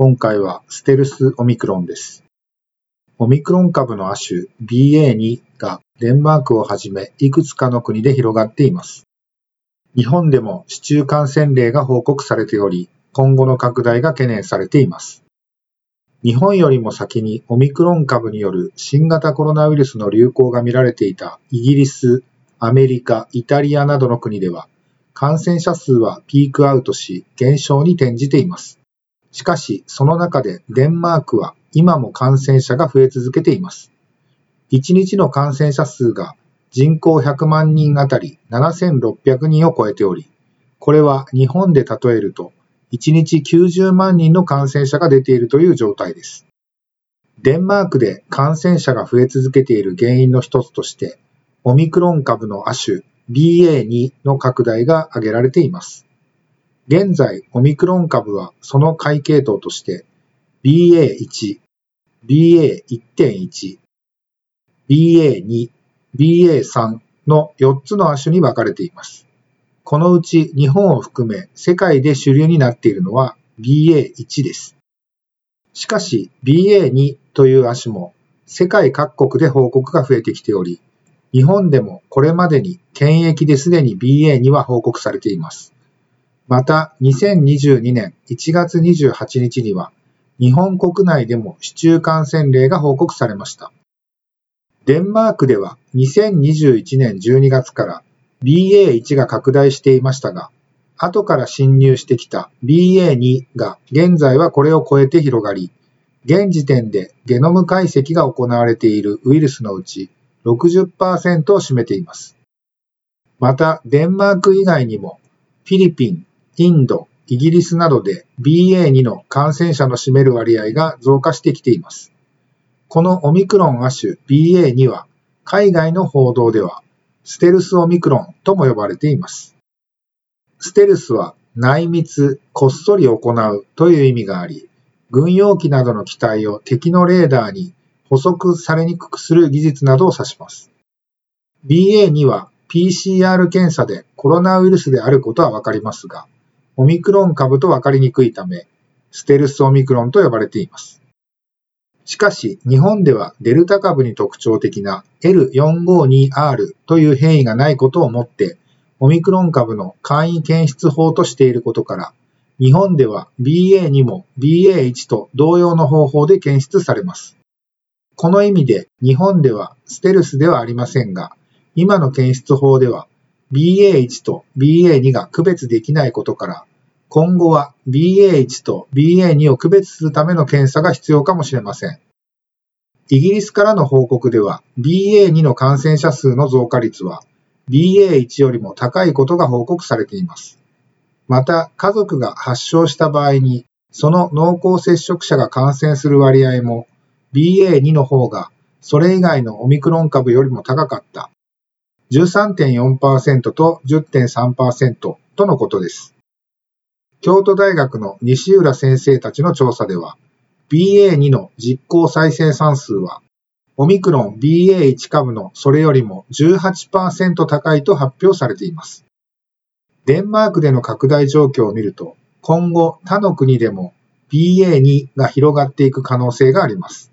今回はステルスオミクロンです。オミクロン株の亜種 BA.2 がデンマークをはじめいくつかの国で広がっています。日本でも市中感染例が報告されており、今後の拡大が懸念されています。日本よりも先にオミクロン株による新型コロナウイルスの流行が見られていたイギリス、アメリカ、イタリアなどの国では、感染者数はピークアウトし、減少に転じています。しかし、その中でデンマークは今も感染者が増え続けています。1日の感染者数が人口100万人あたり7600人を超えており、これは日本で例えると、1日90万人の感染者が出ているという状態です。デンマークで感染者が増え続けている原因の一つとして、オミクロン株の亜種 BA.2 の拡大が挙げられています。現在、オミクロン株はその解系統として BA.1、BA.1.1、BA.2、BA.3 の4つの亜種に分かれています。このうち日本を含め世界で主流になっているのは BA.1 です。しかし BA.2 という亜種も世界各国で報告が増えてきており、日本でもこれまでに検疫ですでに BA には報告されています。また、2022年1月28日には、日本国内でも市中感染例が報告されました。デンマークでは2021年12月から BA1 が拡大していましたが、後から侵入してきた BA2 が現在はこれを超えて広がり、現時点でゲノム解析が行われているウイルスのうち60%を占めています。また、デンマーク以外にも、フィリピン、インド、イギリスなどで BA.2 の感染者の占める割合が増加してきています。このオミクロン亜種 BA.2 は、海外の報道では、ステルスオミクロンとも呼ばれています。ステルスは内密、こっそり行うという意味があり、軍用機などの機体を敵のレーダーに捕捉されにくくする技術などを指します。BA.2 は PCR 検査でコロナウイルスであることはわかりますが、オミクロン株とわかりにくいため、ステルスオミクロンと呼ばれています。しかし、日本ではデルタ株に特徴的な L452R という変異がないことをもって、オミクロン株の簡易検出法としていることから、日本では BA.2 も BA.1 と同様の方法で検出されます。この意味で日本ではステルスではありませんが、今の検出法では BA1 と BA2 が区別できないことから、今後は BA1 と BA2 を区別するための検査が必要かもしれません。イギリスからの報告では BA2 の感染者数の増加率は BA1 よりも高いことが報告されています。また、家族が発症した場合に、その濃厚接触者が感染する割合も BA.2 の方がそれ以外のオミクロン株よりも高かった13.4%と10.3%とのことです。京都大学の西浦先生たちの調査では BA.2 の実行再生産数はオミクロン BA.1 株のそれよりも18%高いと発表されています。デンマークでの拡大状況を見ると今後他の国でも BA.2 が広がっていく可能性があります。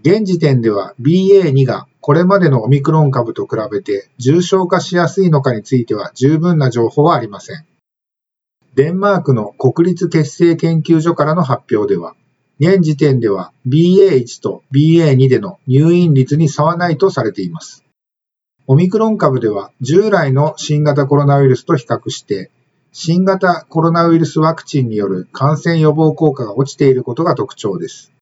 現時点では BA.2 がこれまでのオミクロン株と比べて重症化しやすいのかについては十分な情報はありません。デンマークの国立血清研究所からの発表では、現時点では BA.1 と BA.2 での入院率に差はないとされています。オミクロン株では従来の新型コロナウイルスと比較して新型コロナウイルスワクチンによる感染予防効果が落ちていることが特徴です。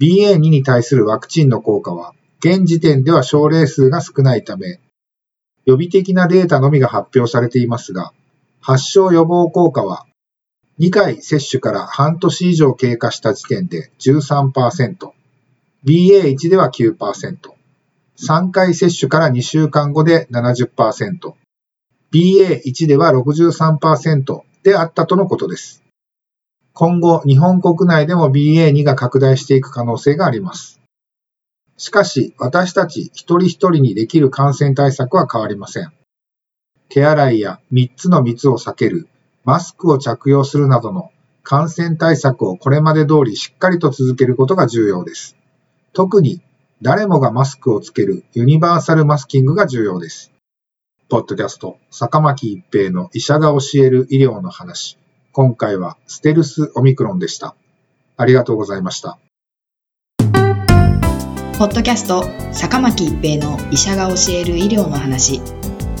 BA.2 に対するワクチンの効果は、現時点では症例数が少ないため、予備的なデータのみが発表されていますが、発症予防効果は2回接種から半年以上経過した時点で13%、BA1 では9%、3回接種から2週間後で70%、BA1 では63%であったとのことです。今後、日本国内でも BA2 が拡大していく可能性があります。しかし、私たち一人一人にできる感染対策は変わりません。手洗いや3つの密を避ける、マスクを着用するなどの感染対策をこれまで通りしっかりと続けることが重要です。特に誰もがマスクをつけるユニバーサルマスキングが重要です。ポッドキャスト、坂巻一平の医者が教える医療の話。今回はステルスオミクロンでした。ありがとうございました。ポッドキャスト坂巻一平の医者が教える医療の話